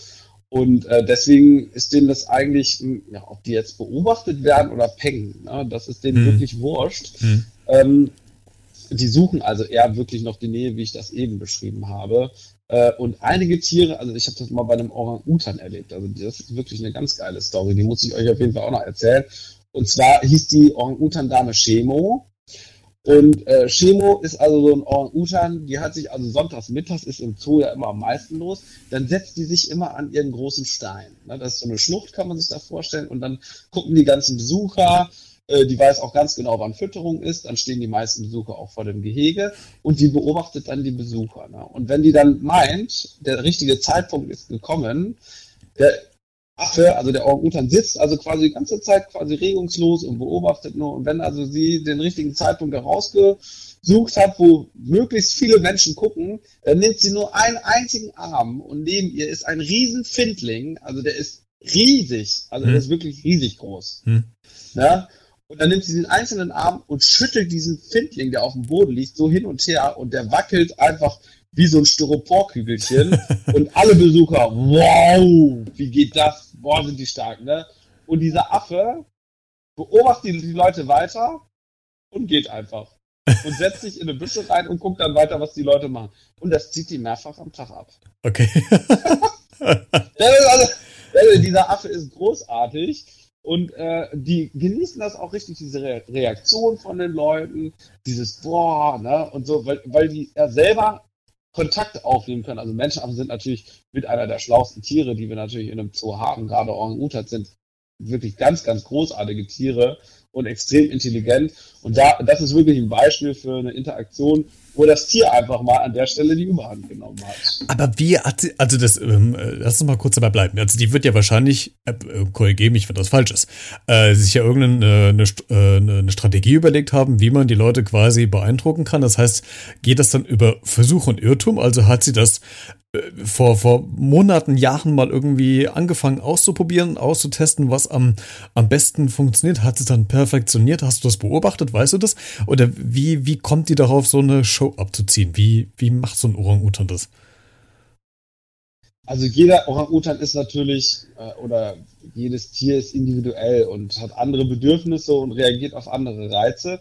Und äh, deswegen ist denen das eigentlich, ja, ob die jetzt beobachtet werden oder pengen, ne, das ist denen mhm. wirklich wurscht. Mhm. Ähm, die suchen also eher wirklich noch die Nähe, wie ich das eben beschrieben habe. Äh, und einige Tiere, also ich habe das mal bei einem Orang-Utan erlebt. Also das ist wirklich eine ganz geile Story. Die muss ich euch auf jeden Fall auch noch erzählen. Und zwar hieß die Orang-Utan-Dame Chemo. Und äh, Chemo ist also so ein Orang-Utan, die hat sich also sonntags mittags ist im Zoo ja immer am meisten los. Dann setzt die sich immer an ihren großen Stein. Ne, das ist so eine Schlucht, kann man sich da vorstellen. Und dann gucken die ganzen Besucher, äh, die weiß auch ganz genau, wann Fütterung ist. Dann stehen die meisten Besucher auch vor dem Gehege und die beobachtet dann die Besucher. Ne? Und wenn die dann meint, der richtige Zeitpunkt ist gekommen, der Affe, also der Orang-Utan sitzt also quasi die ganze Zeit quasi regungslos und beobachtet nur. Und wenn also sie den richtigen Zeitpunkt herausgesucht hat, wo möglichst viele Menschen gucken, dann nimmt sie nur einen einzigen Arm und neben ihr ist ein Riesenfindling, also der ist riesig, also hm. der ist wirklich riesig groß. Hm. Ja? Und dann nimmt sie den einzelnen Arm und schüttelt diesen Findling, der auf dem Boden liegt, so hin und her und der wackelt einfach wie so ein Styroporkügelchen. und alle Besucher, wow, wie geht das? Boah, sind die stark, ne? Und dieser Affe beobachtet die Leute weiter und geht einfach. Und setzt sich in eine Büsche rein und guckt dann weiter, was die Leute machen. Und das zieht die mehrfach am Tag ab. Okay. also, dieser Affe ist großartig. Und äh, die genießen das auch richtig, diese Re Reaktion von den Leuten, dieses Boah, ne, und so, weil, weil die ja selber Kontakt aufnehmen können. Also Menschenaffen sind natürlich mit einer der schlauesten Tiere, die wir natürlich in einem Zoo haben. Gerade Orang-Utan sind wirklich ganz, ganz großartige Tiere und extrem intelligent. Und da, das ist wirklich ein Beispiel für eine Interaktion, wo das Tier einfach mal an der Stelle die Überhand genommen hat. Aber wie hat sie, also das, ähm, äh, lass uns mal kurz dabei bleiben. Also die wird ja wahrscheinlich, äh, äh korrigiere mich, wenn das falsch ist, äh, sich ja irgendeine eine, äh, eine Strategie überlegt haben, wie man die Leute quasi beeindrucken kann. Das heißt, geht das dann über Versuch und Irrtum? Also hat sie das vor, vor Monaten, Jahren mal irgendwie angefangen auszuprobieren, auszutesten, was am, am besten funktioniert? Hat sie dann perfektioniert? Hast du das beobachtet? Weißt du das? Oder wie, wie kommt die darauf, so eine Show abzuziehen? Wie, wie macht so ein Orang-Utan das? Also jeder Orang-Utan ist natürlich, äh, oder jedes Tier ist individuell und hat andere Bedürfnisse und reagiert auf andere Reize.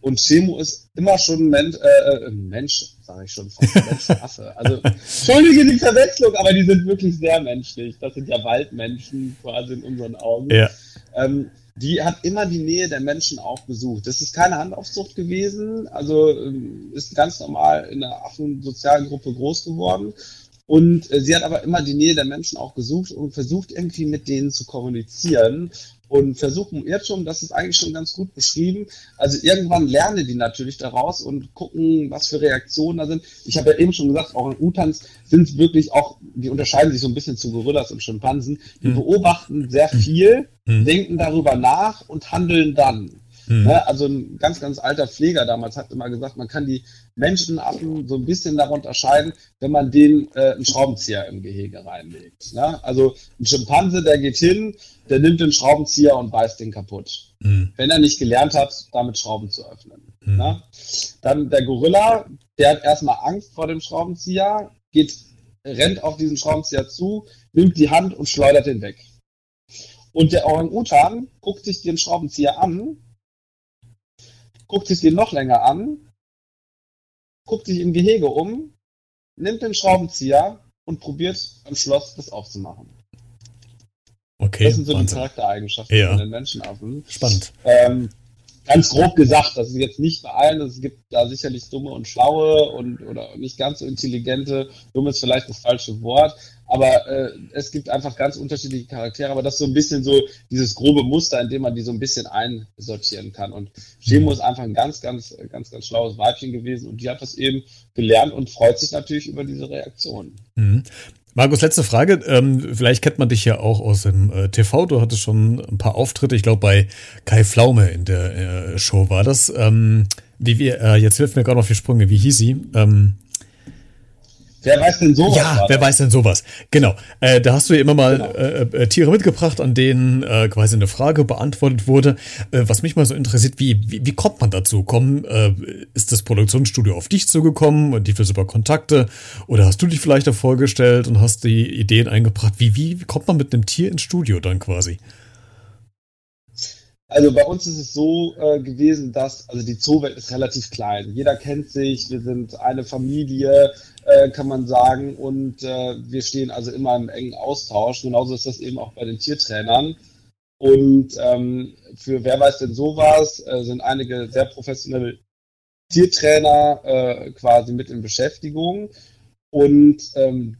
Und Chemo ist immer schon ein Mensch, äh, äh Mensch sage ich schon, fast Menschenaffe. Also, entschuldige die Verwechslung, aber die sind wirklich sehr menschlich. Das sind ja Waldmenschen quasi in unseren Augen. Ja. Ähm, die hat immer die Nähe der Menschen auch besucht. Das ist keine Handaufzucht gewesen, also ähm, ist ganz normal in der Affensozialgruppe groß geworden. Und äh, sie hat aber immer die Nähe der Menschen auch gesucht und versucht irgendwie mit denen zu kommunizieren und versuchen Irrtum, das ist eigentlich schon ganz gut beschrieben. Also irgendwann lernen die natürlich daraus und gucken, was für Reaktionen da sind. Ich habe ja eben schon gesagt, auch in Utans sind wirklich auch, die unterscheiden sich so ein bisschen zu Gorillas und Schimpansen. Die mhm. beobachten sehr viel, mhm. denken darüber nach und handeln dann. Mhm. Ne? Also ein ganz, ganz alter Pfleger damals hat immer gesagt, man kann die Menschenaffen so ein bisschen darunter unterscheiden, wenn man denen äh, einen Schraubenzieher im Gehege reinlegt. Ne? Also ein Schimpanse, der geht hin, der nimmt den Schraubenzieher und beißt den kaputt. Mhm. Wenn er nicht gelernt hat, damit Schrauben zu öffnen. Mhm. Ne? Dann der Gorilla, der hat erstmal Angst vor dem Schraubenzieher, geht, rennt auf diesen Schraubenzieher zu, nimmt die Hand und schleudert den weg. Und der Orang-Utan guckt sich den Schraubenzieher an guckt sich den noch länger an, guckt sich im Gehege um, nimmt den Schraubenzieher und probiert am Schloss das aufzumachen. Okay. Das sind so Wahnsinn. die Charaktereigenschaften ja. von den Menschenaffen. Spannend. Ähm, ganz grob gesagt, das ist jetzt nicht bei allen, es gibt da sicherlich dumme und schlaue und oder nicht ganz so intelligente, dumm ist vielleicht das falsche Wort, aber äh, es gibt einfach ganz unterschiedliche Charaktere, aber das ist so ein bisschen so dieses grobe Muster, in dem man die so ein bisschen einsortieren kann. Und Shemo mhm. ist einfach ein ganz, ganz, ganz, ganz schlaues Weibchen gewesen und die hat das eben gelernt und freut sich natürlich über diese Reaktion. Mhm. Markus, letzte Frage. Ähm, vielleicht kennt man dich ja auch aus dem äh, TV. Du hattest schon ein paar Auftritte, ich glaube bei Kai Flaume in der äh, Show war das. Ähm, wie wir, äh, jetzt hilft mir gerade noch die Sprünge. Wie hieß sie? Ähm, Wer weiß denn sowas? Ja, wer weiß denn sowas? Genau. Äh, da hast du ja immer mal genau. äh, äh, Tiere mitgebracht, an denen äh, quasi eine Frage beantwortet wurde. Äh, was mich mal so interessiert, wie, wie, wie kommt man dazu? Kommen, äh, ist das Produktionsstudio auf dich zugekommen und die für super Kontakte? Oder hast du dich vielleicht da vorgestellt und hast die Ideen eingebracht? Wie, wie, wie kommt man mit einem Tier ins Studio dann quasi? Also bei uns ist es so äh, gewesen, dass, also die Zoowelt ist relativ klein. Jeder kennt sich, wir sind eine Familie, äh, kann man sagen, und äh, wir stehen also immer im engen Austausch. Genauso ist das eben auch bei den Tiertrainern. Und ähm, für wer weiß denn sowas, äh, sind einige sehr professionelle Tiertrainer äh, quasi mit in Beschäftigung. Und ähm,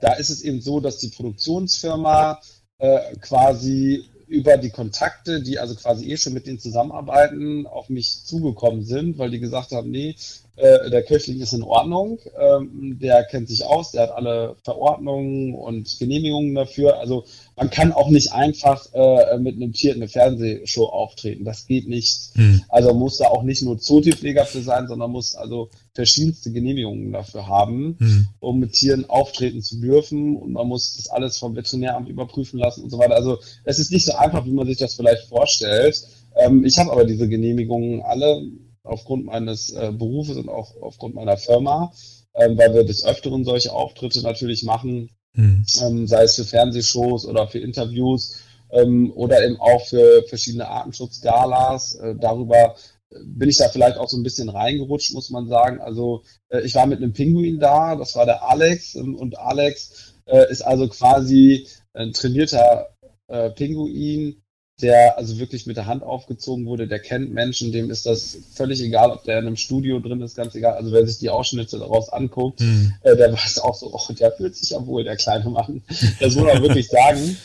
da ist es eben so, dass die Produktionsfirma äh, quasi über die Kontakte, die also quasi eh schon mit denen zusammenarbeiten, auf mich zugekommen sind, weil die gesagt haben, nee, äh, der Köchling ist in Ordnung, ähm, der kennt sich aus, der hat alle Verordnungen und Genehmigungen dafür. Also man kann auch nicht einfach äh, mit einem Tier in eine Fernsehshow auftreten. Das geht nicht. Hm. Also muss da auch nicht nur Zootierpfleger für sein, sondern muss also verschiedenste Genehmigungen dafür haben, hm. um mit Tieren auftreten zu dürfen. Und man muss das alles vom Veterinäramt überprüfen lassen und so weiter. Also es ist nicht so einfach, wie man sich das vielleicht vorstellt. Ähm, ich habe aber diese Genehmigungen alle aufgrund meines äh, Berufes und auch aufgrund meiner Firma, ähm, weil wir des Öfteren solche Auftritte natürlich machen, mhm. ähm, sei es für Fernsehshows oder für Interviews ähm, oder eben auch für verschiedene Artenschutzgalas. Äh, darüber bin ich da vielleicht auch so ein bisschen reingerutscht, muss man sagen. Also äh, ich war mit einem Pinguin da, das war der Alex ähm, und Alex äh, ist also quasi ein trainierter äh, Pinguin, der also wirklich mit der Hand aufgezogen wurde, der kennt Menschen, dem ist das völlig egal, ob der in einem Studio drin ist, ganz egal. Also wer sich die Ausschnitte daraus anguckt, mhm. äh, der weiß auch so, oh, der fühlt sich ja wohl, der kleine Mann. Das muss man wirklich sagen.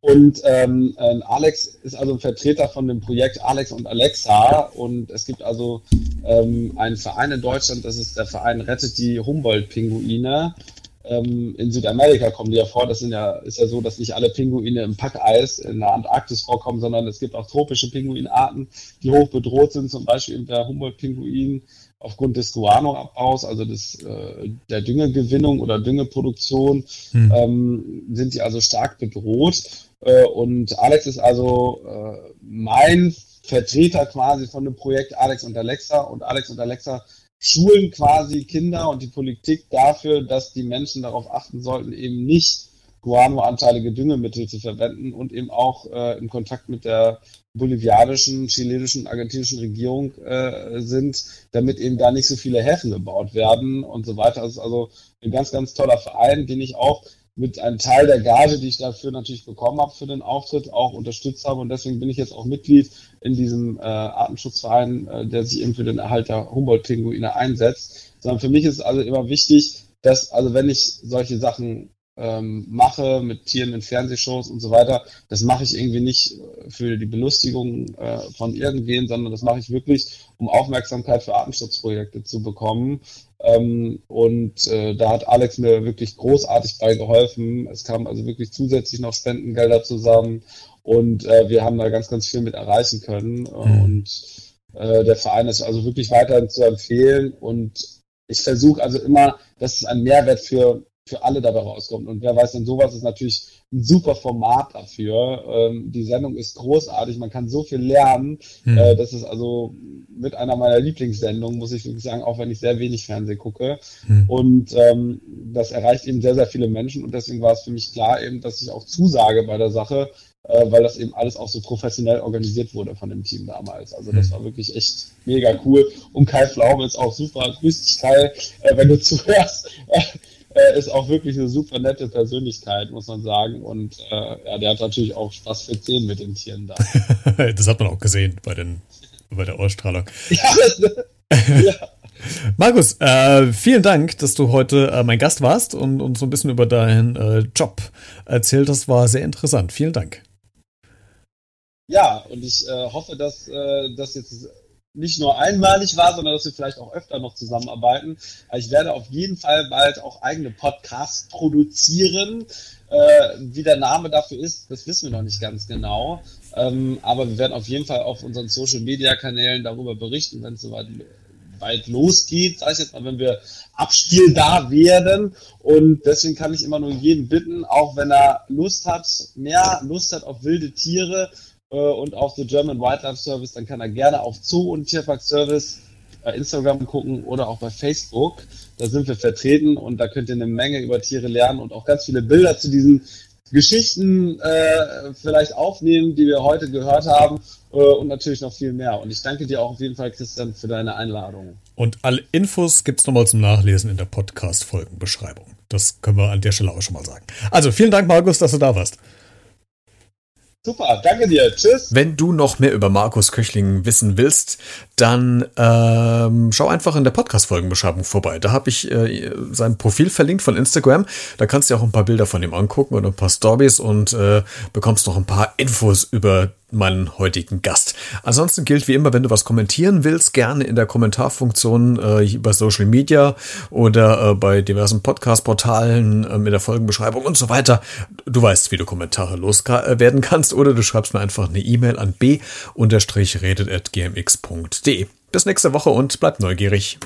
Und ähm, äh, Alex ist also ein Vertreter von dem Projekt Alex und Alexa. Und es gibt also ähm, einen Verein in Deutschland, das ist der Verein Rettet die Humboldt-Pinguine ähm, in Südamerika kommen die ja vor. Das sind ja, ist ja so, dass nicht alle Pinguine im Packeis in der Antarktis vorkommen, sondern es gibt auch tropische Pinguinarten, die hoch bedroht sind, zum Beispiel der Humboldt-Pinguin aufgrund des Guano-Abbaus, also des, äh, der Düngegewinnung oder Düngeproduktion, hm. ähm, sind die also stark bedroht. Äh, und Alex ist also äh, mein Vertreter quasi von dem Projekt Alex und Alexa. Und Alex und Alexa schulen quasi Kinder und die Politik dafür, dass die Menschen darauf achten sollten, eben nicht guanoanteilige Düngemittel zu verwenden und eben auch äh, in Kontakt mit der bolivianischen, chilenischen, argentinischen Regierung äh, sind, damit eben da nicht so viele Häfen gebaut werden und so weiter. Das ist also ein ganz, ganz toller Verein, den ich auch mit einem Teil der Gage, die ich dafür natürlich bekommen habe für den Auftritt, auch unterstützt habe. Und deswegen bin ich jetzt auch Mitglied in diesem äh, Artenschutzverein, äh, der sich eben für den Erhalt der Humboldt-Pinguine einsetzt. Sondern für mich ist es also immer wichtig, dass, also wenn ich solche Sachen ähm, mache mit Tieren in Fernsehshows und so weiter, das mache ich irgendwie nicht für die Belustigung äh, von irgendwen, sondern das mache ich wirklich, um Aufmerksamkeit für Artenschutzprojekte zu bekommen. Ähm, und äh, da hat Alex mir wirklich großartig bei geholfen. Es kamen also wirklich zusätzlich noch Spendengelder zusammen und äh, wir haben da ganz, ganz viel mit erreichen können. Mhm. Und äh, der Verein ist also wirklich weiterhin zu empfehlen und ich versuche also immer, dass es ein Mehrwert für für alle dabei rauskommt. Und wer weiß denn, sowas ist natürlich ein super Format dafür. Ähm, die Sendung ist großartig, man kann so viel lernen. Hm. Äh, das ist also mit einer meiner Lieblingssendungen, muss ich wirklich sagen, auch wenn ich sehr wenig Fernsehen gucke. Hm. Und ähm, das erreicht eben sehr, sehr viele Menschen. Und deswegen war es für mich klar eben, dass ich auch zusage bei der Sache, äh, weil das eben alles auch so professionell organisiert wurde von dem Team damals. Also das hm. war wirklich echt mega cool. Und Kai Pflaume ist auch super. Grüß dich, Kai, äh, wenn du zuhörst äh, ist auch wirklich eine super nette Persönlichkeit, muss man sagen. Und äh, ja, der hat natürlich auch Spaß für zehn mit den Tieren da. das hat man auch gesehen bei, den, bei der Ausstrahlung. ja, ja. Markus, äh, vielen Dank, dass du heute äh, mein Gast warst und uns so ein bisschen über deinen äh, Job erzählt hast. War sehr interessant. Vielen Dank. Ja, und ich äh, hoffe, dass äh, das jetzt nicht nur einmalig war, sondern dass wir vielleicht auch öfter noch zusammenarbeiten. Ich werde auf jeden Fall bald auch eigene Podcasts produzieren. Äh, wie der Name dafür ist, das wissen wir noch nicht ganz genau. Ähm, aber wir werden auf jeden Fall auf unseren Social Media Kanälen darüber berichten, wenn es soweit bald losgeht, sag ich jetzt mal, wenn wir abspielbar werden. Und deswegen kann ich immer nur jeden bitten, auch wenn er Lust hat, mehr Lust hat auf wilde Tiere und auf The German Wildlife Service, dann kann er gerne auf Zoo und Tierpark Service bei Instagram gucken oder auch bei Facebook. Da sind wir vertreten und da könnt ihr eine Menge über Tiere lernen und auch ganz viele Bilder zu diesen Geschichten äh, vielleicht aufnehmen, die wir heute gehört haben äh, und natürlich noch viel mehr. Und ich danke dir auch auf jeden Fall, Christian, für deine Einladung. Und alle Infos gibt es nochmal zum Nachlesen in der Podcast-Folgenbeschreibung. Das können wir an der Stelle auch schon mal sagen. Also vielen Dank, Markus, dass du da warst. Super, danke dir. Tschüss. Wenn du noch mehr über Markus Köchling wissen willst, dann ähm, schau einfach in der Podcast-Folgenbeschreibung vorbei. Da habe ich äh, sein Profil verlinkt von Instagram. Da kannst du auch ein paar Bilder von ihm angucken und ein paar Stories und äh, bekommst noch ein paar Infos über meinen heutigen Gast. Ansonsten gilt wie immer, wenn du was kommentieren willst, gerne in der Kommentarfunktion äh, bei Social Media oder äh, bei diversen Podcast-Portalen äh, in der Folgenbeschreibung und so weiter. Du weißt, wie du Kommentare loswerden kannst oder du schreibst mir einfach eine E-Mail an b-redet.gmx.de. Bis nächste Woche und bleib neugierig.